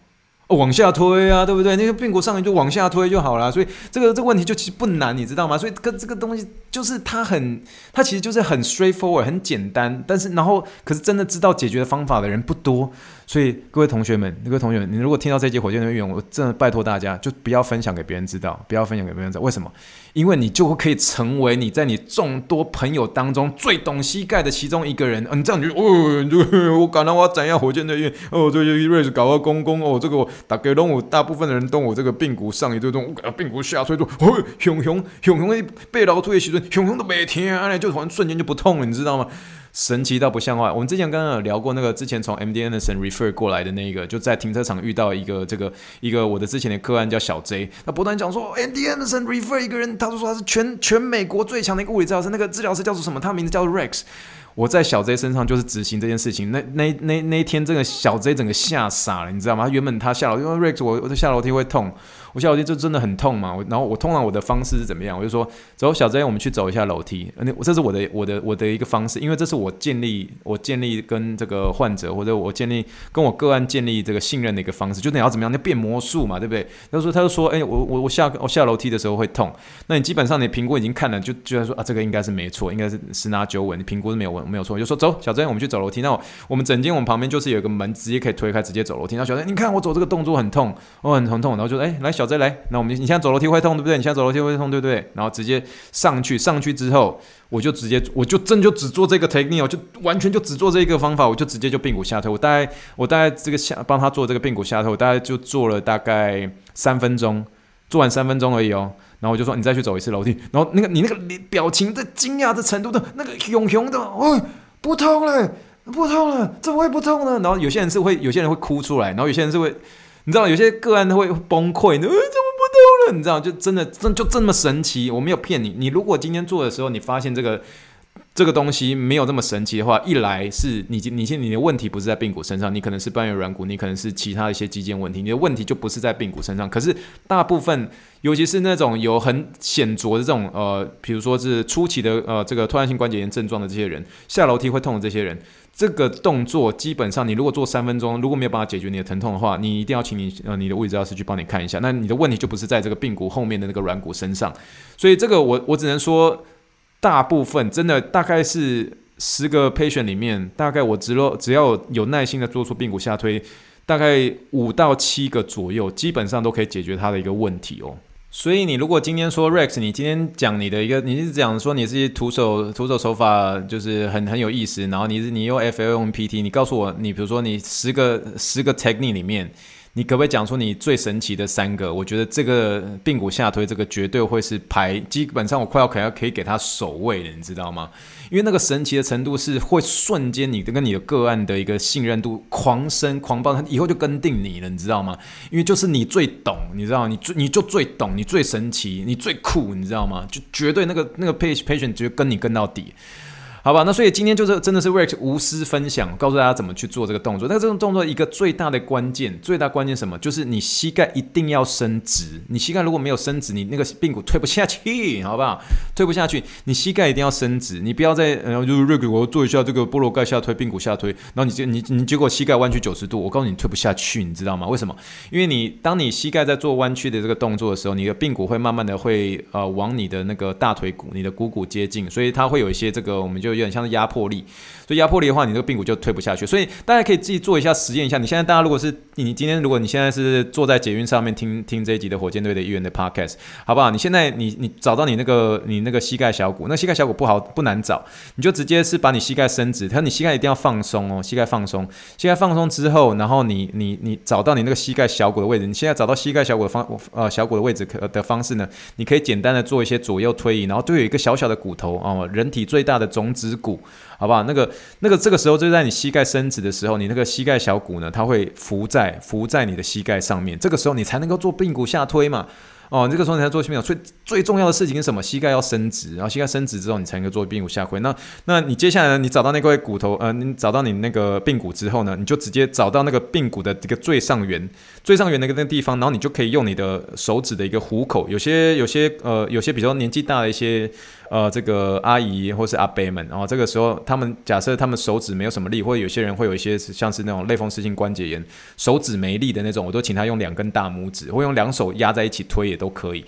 往下推啊，对不对？那个髌骨上移就往下推就好了。所以这个这个问题就其实不难，你知道吗？所以跟这个东西就是它很，它其实就是很 straightforward，很简单。但是然后可是真的知道解决的方法的人不多。所以各位同学们，各位同学们，你如果听到这节火箭的预言，我真的拜托大家就不要分享给别人知道，不要分享给别人知道。为什么？因为你就会可以成为你在你众多朋友当中最懂膝盖的其中一个人。嗯，这样你就哦就，我感到我要怎样火箭的预言哦，这些瑞士搞个公公哦，这个我大概都我大部分的人都我这个髌骨上移这种，髌骨下推都，哦，熊熊熊熊的背劳推的时，熊熊都没听啊，就突然瞬间就不痛了，你知道吗？神奇到不像话！我们之前刚刚有聊过那个之前从 MD Anderson refer 过来的那个，就在停车场遇到一个这个一个我的之前的个案叫小 J，他不断讲说 MD Anderson refer 一个人，他就说他是全全美国最强的一个物理治疗师，那个治疗师叫做什么？他名字叫做 Rex。我在小 J 身上就是执行这件事情，那那那那一天这个小 J 整个吓傻了，你知道吗？原本他下楼，因为 Rex 我我下楼梯会痛。我下楼梯就真的很痛嘛，我然后我通常我的方式是怎么样？我就说走，小 J，我们去走一下楼梯。那这是我的我的我的一个方式，因为这是我建立我建立跟这个患者或者我建立跟我个案建立这个信任的一个方式。就你要怎么样？你要变魔术嘛，对不对？他说他就说，哎，我我我下我下楼梯的时候会痛。那你基本上你评估已经看了，就就在说啊，这个应该是没错，应该是十拿九稳。你评估是没有问没有错，就说走，小 J，我们去走楼梯。那我们整间我们旁边就是有一个门，直接可以推开，直接走楼梯。那小 J，你看我走这个动作很痛，我很疼痛。然后就哎，来小 J 来，那我们。你现在走楼梯会痛，对不对？你现在走楼梯会痛，对不对？然后直接上去，上去之后，我就直接，我就真就只做这个 technique，我就完全就只做这一个方法，我就直接就髌骨下推。我大概，我大概这个下帮他做这个髌骨下推，我大概就做了大概三分钟，做完三分钟而已哦。然后我就说，你再去走一次楼梯。然后那个你那个表情的惊讶的程度的，那个熊熊的，哦，不痛了，不痛了，怎么会不痛呢？然后有些人是会，有些人会哭出来，然后有些人是会，你知道，有些个案会崩溃，呃，怎么不通了？你知道，就真的，真就这么神奇。我没有骗你。你如果今天做的时候，你发现这个这个东西没有这么神奇的话，一来是你你现你的问题不是在髌骨身上，你可能是半月软骨，你可能是其他一些肌腱问题，你的问题就不是在髌骨身上。可是大部分，尤其是那种有很显著的这种呃，比如说是初期的呃这个突然性关节炎症状的这些人，下楼梯会痛的这些人。这个动作基本上，你如果做三分钟，如果没有办法解决你的疼痛的话，你一定要请你呃你的物理治疗师去帮你看一下。那你的问题就不是在这个髌骨后面的那个软骨身上，所以这个我我只能说，大部分真的大概是十个 patient 里面，大概我只要只要有耐心的做出髌骨下推，大概五到七个左右，基本上都可以解决他的一个问题哦。所以你如果今天说 Rex，你今天讲你的一个，你是讲说你是徒手徒手手法就是很很有意思，然后你是你用 FL 用 PT，你告诉我你比如说你十个十个 technique 里面。你可不可以讲出你最神奇的三个？我觉得这个髌骨下推这个绝对会是排，基本上我快要可要可以给他首位了，你知道吗？因为那个神奇的程度是会瞬间你跟你的个案的一个信任度狂升狂暴，他以后就跟定你了，你知道吗？因为就是你最懂，你知道？你最你就最懂，你最神奇，你最酷，你知道吗？就绝对那个那个 patient 绝对跟你跟到底。好吧，那所以今天就是真的是 Rex 无私分享，告诉大家怎么去做这个动作。那这种动作一个最大的关键，最大关键什么？就是你膝盖一定要伸直。你膝盖如果没有伸直，你那个髌骨推不下去，好不好？推不下去，你膝盖一定要伸直。你不要再然后就是 Rex 我做一下这个菠萝盖下推，髌骨下推，然后你就你你结果膝盖弯曲九十度，我告诉你，你推不下去，你知道吗？为什么？因为你当你膝盖在做弯曲的这个动作的时候，你的髌骨会慢慢的会呃往你的那个大腿骨、你的股骨接近，所以它会有一些这个我们就。有点像是压迫力，所以压迫力的话，你这个髌骨就推不下去。所以大家可以自己做一下实验一下。你现在大家如果是你今天如果你现在是坐在捷运上面听听这一集的火箭队的议员的 podcast，好不好？你现在你你找到你那个你那个膝盖小骨，那膝盖小骨不好不难找，你就直接是把你膝盖伸直，它你膝盖一定要放松哦，膝盖放松，膝盖放松之后，然后你你你找到你那个膝盖小骨的位置，你现在找到膝盖小骨的方呃小骨的位置可的方式呢，你可以简单的做一些左右推移，然后都有一个小小的骨头哦，人体最大的种子指骨。好不好？那个、那个，这个时候就在你膝盖伸直的时候，你那个膝盖小骨呢，它会浮在浮在你的膝盖上面。这个时候你才能够做髌骨下推嘛。哦，这个时候你才做并股，最最重要的事情是什么？膝盖要伸直，然后膝盖伸直之后，你才能够做髌骨下推。那那你接下来呢？你找到那块骨头，呃，你找到你那个髌骨之后呢，你就直接找到那个髌骨的这个最上缘，最上缘那个那个地方，然后你就可以用你的手指的一个虎口，有些有些呃有些比较年纪大的一些呃这个阿姨或是阿伯们，然后这个时候他们假设他们手指没有什么力，或者有些人会有一些像是那种类风湿性关节炎，手指没力的那种，我都请他用两根大拇指，或用两手压在一起推也都可以。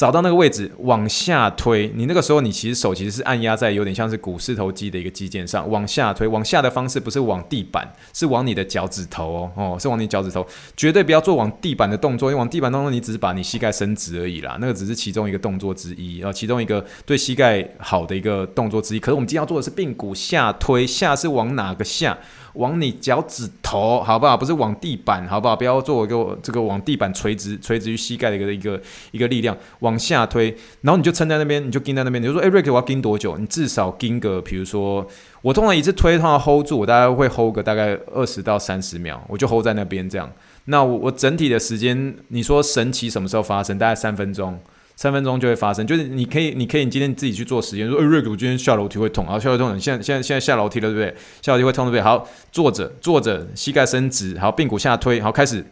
找到那个位置往下推，你那个时候你其实手其实是按压在有点像是股四头肌的一个肌腱上，往下推，往下的方式不是往地板，是往你的脚趾头哦，哦，是往你脚趾头，绝对不要做往地板的动作，因为往地板当中你只是把你膝盖伸直而已啦，那个只是其中一个动作之一，然后其中一个对膝盖好的一个动作之一。可是我们今天要做的是髌骨下推，下是往哪个下？往你脚趾头，好不好？不是往地板，好不好？不要做一个这个往地板垂直、垂直于膝盖的一个一个一个力量往下推，然后你就撑在那边，你就盯在那边。你就说，哎，Rick，我要盯多久？你至少盯个，比如说，我通常一次推，通常 hold 住，我大概会 hold 个大概二十到三十秒，我就 hold 在那边这样。那我我整体的时间，你说神奇什么时候发生？大概三分钟。三分钟就会发生，就是你可以，你可以，你今天自己去做实验，说，哎，瑞克，我今天下楼梯会痛，好，下楼梯痛，你现在现在现在下楼梯了，对不对？下楼梯会痛，对不对？好，坐着，坐着，膝盖伸直，好，髌骨下推，好，开始，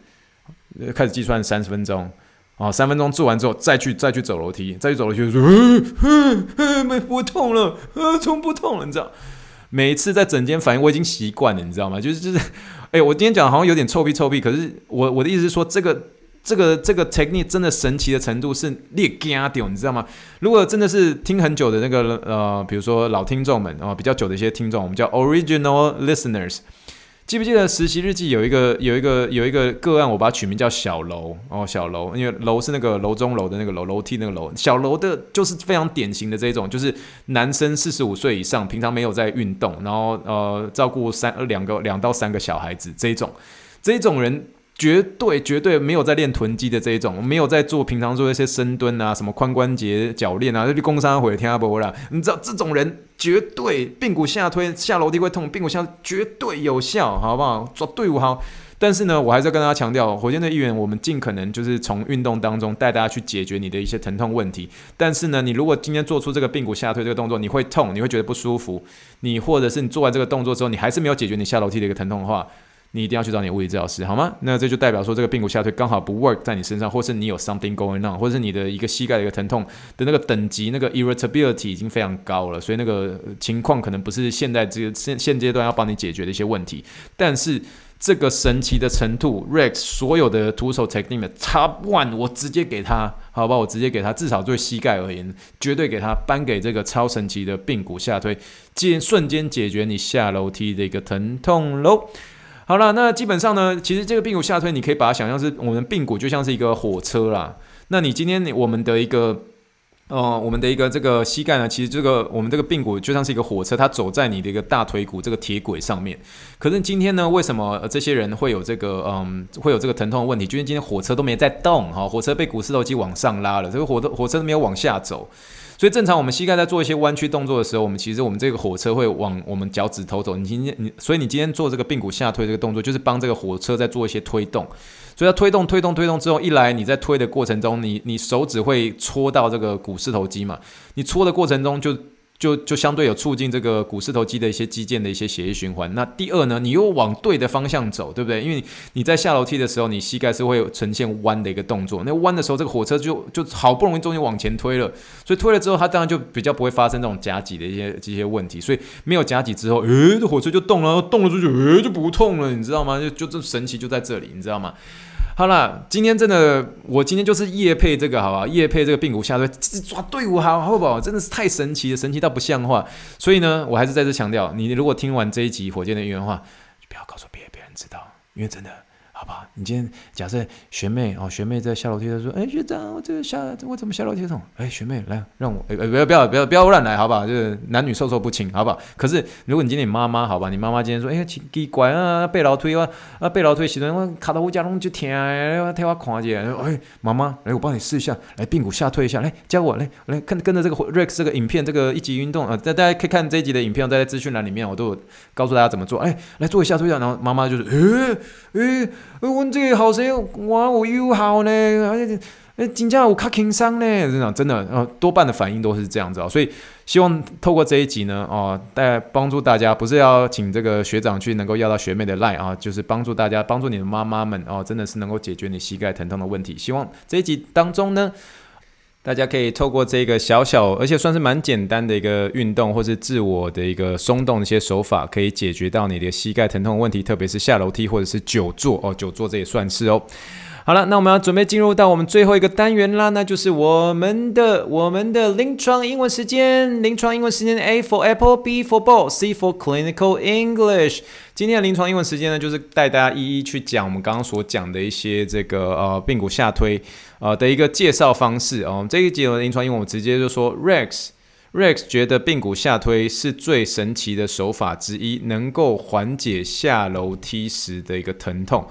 开始计算三十分钟，好，三分钟做完之后，再去再去走楼梯，再去走楼梯，说，嗯嗯嗯，没不痛了，啊，从不痛了，你知道？每一次在整间反应，我已经习惯了，你知道吗？就是就是，哎，我今天讲好像有点臭屁臭屁，可是我我的意思是说这个。这个这个 technique 真的神奇的程度是裂惊掉，你知道吗？如果真的是听很久的那个呃，比如说老听众们啊、比较久的一些听众，我们叫 original listeners，记不记得实习日记有一个有一个有一个个案，我把它取名叫小楼哦，小楼，因为楼是那个楼中楼的那个楼，楼梯那个楼，小楼的就是非常典型的这种，就是男生四十五岁以上，平常没有在运动，然后呃照顾三两个两到三个小孩子这种这种人。绝对绝对没有在练臀肌的这一种，没有在做平常做一些深蹲啊，什么髋关节鉸链啊，这去工商会听不啦？你知道这种人绝对髌骨下推下楼梯会痛，髌骨下绝对有效，好不好？做队伍好。但是呢，我还是要跟大家强调，火箭队议员，我们尽可能就是从运动当中带大家去解决你的一些疼痛问题。但是呢，你如果今天做出这个髌骨下推这个动作，你会痛，你会觉得不舒服，你或者是你做完这个动作之后，你还是没有解决你下楼梯的一个疼痛的话。你一定要去找你的物理治疗师，好吗？那这就代表说，这个髌骨下推刚好不 work 在你身上，或是你有 something going on，或者是你的一个膝盖的一个疼痛的那个等级，那个 irritability 已经非常高了，所以那个情况可能不是现在这个现现阶段要帮你解决的一些问题。但是这个神奇的程度，Rex 所有的徒手 technique 的 top one，我直接给他，好吧，我直接给他，至少对膝盖而言，绝对给他颁给这个超神奇的髌骨下推，瞬瞬间解决你下楼梯的一个疼痛喽。好了，那基本上呢，其实这个髌骨下推，你可以把它想象是我们髌骨就像是一个火车啦。那你今天我们的一个，呃，我们的一个这个膝盖呢，其实这个我们这个髌骨就像是一个火车，它走在你的一个大腿骨这个铁轨上面。可是今天呢，为什么这些人会有这个嗯，会有这个疼痛的问题？就是今天火车都没在动哈，火车被股四头肌往上拉了，这个火车火车都没有往下走。所以正常，我们膝盖在做一些弯曲动作的时候，我们其实我们这个火车会往我们脚趾头走。你今天你，所以你今天做这个髌骨下推这个动作，就是帮这个火车在做一些推动。所以它推动、推动、推动之后，一来你在推的过程中，你你手指会戳到这个股四头肌嘛？你戳的过程中就。就就相对有促进这个股四头肌的一些肌腱的一些血液循环。那第二呢，你又往对的方向走，对不对？因为你在下楼梯的时候，你膝盖是会有呈现弯的一个动作。那弯的时候，这个火车就就好不容易终于往前推了，所以推了之后，它当然就比较不会发生这种夹挤的一些这些问题。所以没有夹挤之后，诶，这火车就动了，动了之后诶就不痛了，你知道吗？就就这神奇就在这里，你知道吗？好了，今天真的，我今天就是夜配这个，好不好？业配这个髌骨下队，抓队伍好，好不好？真的是太神奇了，神奇到不像话。所以呢，我还是再次强调，你如果听完这一集火箭的预言话，就不要告诉别别人知道，因为真的。你今天假设学妹哦，学妹在下楼梯的时候，哎，学长，我这个下我怎么下楼梯痛？哎，学妹来让我，哎，不要不要不要不要乱来，好不好？就是男女授受不亲，好不好？可是如果你今天你妈妈，好吧，你妈妈今天说，哎，奇怪啊，背楼梯啊，啊，背楼梯时阵我卡到我家拢就疼，我替我看一下，哎，妈妈，来我帮你试一下，来髌骨下推一下，来教我，来来看跟着这个 Rex 这个影片，这个一级运动啊，大大家可以看这一集的影片，在资讯栏里面我都有告诉大家怎么做，哎，来做一下做一下，然后妈妈就是，哎哎。我这个好谁，哇，我又好呢，而且。哎，金价我卡轻伤呢，真的真的，呃，多半的反应都是这样子啊，所以希望透过这一集呢，哦，带帮助大家，不是要请这个学长去能够要到学妹的 line 啊，就是帮助大家，帮助你的妈妈们哦，真的是能够解决你膝盖疼痛的问题。希望这一集当中呢，大家可以透过这个小小而且算是蛮简单的一个运动，或是自我的一个松动的一些手法，可以解决到你的膝盖疼痛问题，特别是下楼梯或者是久坐哦，久坐这也算是哦。好了，那我们要准备进入到我们最后一个单元啦，那就是我们的我们的临床英文时间。临床英文时间，A for Apple，B for Ball，C for Clinical English。今天的临床英文时间呢，就是带大家一一去讲我们刚刚所讲的一些这个呃髌骨下推呃的一个介绍方式哦。这一节的临床英文，我直接就说，Rex Rex 觉得髌骨下推是最神奇的手法之一，能够缓解下楼梯时的一个疼痛。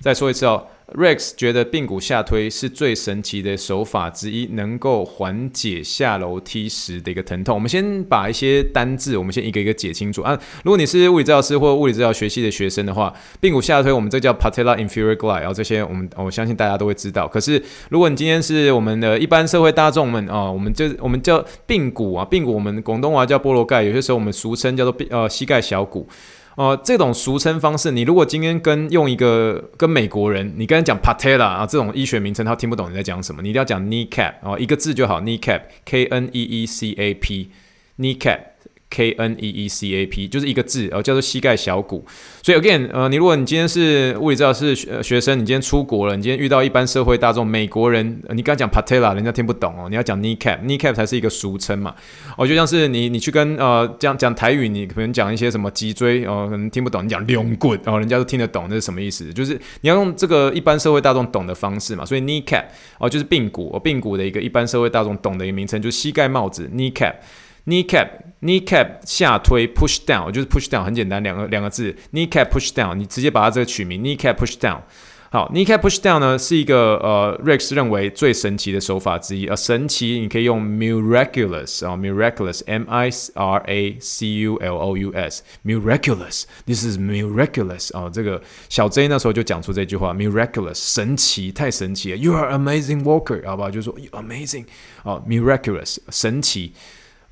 再说一次哦。Rex 觉得髌骨下推是最神奇的手法之一，能够缓解下楼梯时的一个疼痛。我们先把一些单字，我们先一个一个解清楚啊。如果你是物理治疗师或物理治疗学系的学生的话，髌骨下推我们这叫 Patella Inferior Glide，然后这些我们我相信大家都会知道。可是如果你今天是我们的一般社会大众们啊，我们就我们叫髌骨啊，髌骨我们广东话叫菠萝盖，有些时候我们俗称叫做呃膝盖小骨。哦，这种俗称方式，你如果今天跟用一个跟美国人，你跟他讲 patella 啊，这种医学名称，他听不懂你在讲什么，你一定要讲 kneecap 哦，一个字就好，kneecap，k n e e c a p，kneecap。K N E E C A P 就是一个字，呃，叫做膝盖小骨。所以 again，呃，你如果你今天是物理治疗师学学生，你今天出国了，你今天遇到一般社会大众美国人，你刚讲 patella，人家听不懂哦，你要讲 kneecap，kneecap 才是一个俗称嘛。哦，就像是你你去跟呃讲讲台语，你可能讲一些什么脊椎哦，可能听不懂，你讲龙骨哦，人家都听得懂，那是什么意思？就是你要用这个一般社会大众懂的方式嘛。所以 kneecap 哦，就是髌骨，哦，髌骨的一个一般社会大众懂的一个名称，就是膝盖帽子 kneecap。Kneecap, kneecap 下推 push down，就是 push down 很简单，两个两个字。Kneecap push down，你直接把它这个取名 kneecap push down。好，kneecap push down 呢是一个呃 Rex 认为最神奇的手法之一。呃，神奇你可以用 miraculous 啊，miraculous，M I R A C U L O U S，miraculous，this is miraculous 啊，这个小 J 那时候就讲出这句话，miraculous，神奇，太神奇了，You are amazing walker，好不好？就是说 amazing，啊，miraculous，神奇。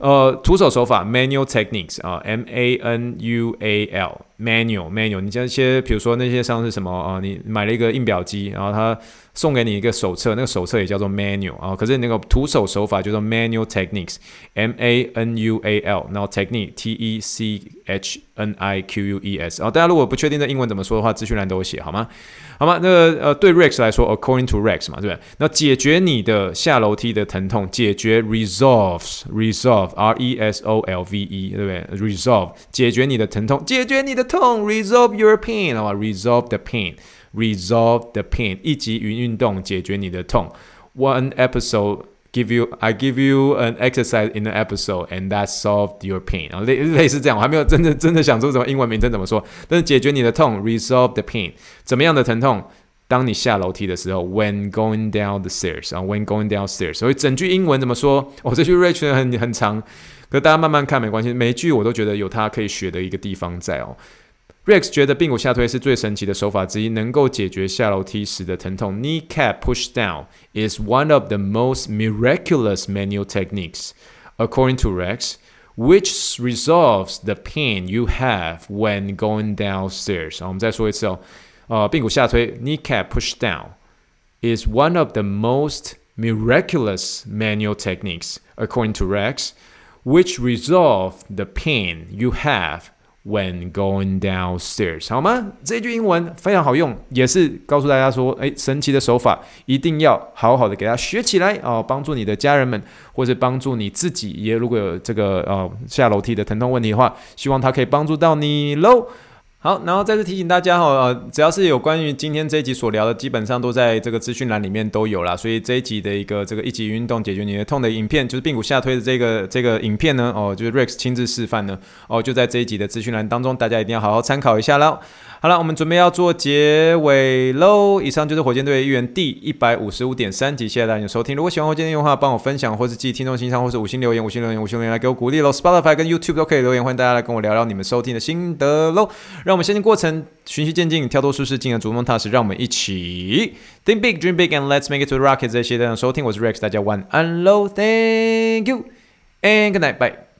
呃，徒手手法 manual techniques 啊，M A N U A L manual manual，你像一些，比如说那些像是什么啊，你买了一个印表机，然后他送给你一个手册，那个手册也叫做 manual 啊，可是你那个徒手手法叫做 manual techniques，M A N U A L，然后 technique T E C H N I Q U E S，啊，大家如果不确定这英文怎么说的话，资讯栏都有写，好吗？好吗？那呃，对 Rex 来说，according to Rex 嘛，对不对？那解决你的下楼梯的疼痛，解决 resolves，resolve，R E S O L V E，对不对？resolve，解决你的疼痛，解决你的 痛，resolve your pain，好吧？resolve the pain，resolve the pain，一级云运动解决你的痛，one episode。Give you, I give you an exercise in an episode, and that solved your pain。啊，类类似这样，我还没有真的真的想出什么英文名称怎么说，但是解决你的痛，resolve the pain。怎么样的疼痛？当你下楼梯的时候，when going down the stairs 啊，when going downstairs。所以整句英文怎么说？哦，这句 Rachel 很很长，可大家慢慢看没关系，每一句我都觉得有它可以学的一个地方在哦。 Rex 觉得髌骨下推是最神奇的手法之一，能够解决下楼梯时的疼痛。Kneecap push down is one of the most miraculous manual techniques, according to Rex, which resolves the pain you have when going downstairs。好，我们再说一次哦，呃，髌骨下推 Kneecap push down is one of the most miraculous manual techniques, according to Rex, which resolve the pain you have When going downstairs，好吗？这句英文非常好用，也是告诉大家说，诶，神奇的手法一定要好好的给它学起来哦，帮助你的家人们，或者帮助你自己，也如果有这个呃下楼梯的疼痛问题的话，希望它可以帮助到你喽。好，然后再次提醒大家哈，呃，只要是有关于今天这一集所聊的，基本上都在这个资讯栏里面都有啦。所以这一集的一个这个一级运动解决你的痛的影片，就是髌骨下推的这个这个影片呢，哦，就是 Rex 亲自示范呢，哦，就在这一集的资讯栏当中，大家一定要好好参考一下喽。好了，我们准备要做结尾喽。以上就是火箭队的一员第一百五十五点三集，谢谢大家的收听。如果喜欢火箭队的话，帮我分享或是寄听众信箱，或是五星留言，五星留言，五星留言来给我鼓励喽。Spotify 跟 YouTube 都可以留言，欢迎大家来跟我聊聊你们收听的心得喽。让我们先进过程，循序渐进，跳脱舒适，进而逐梦踏实。让我们一起 think big, dream big, and let's make it to the rocket。谢谢大家收听，我是 Rex，大家晚安喽，Thank you and good night, bye。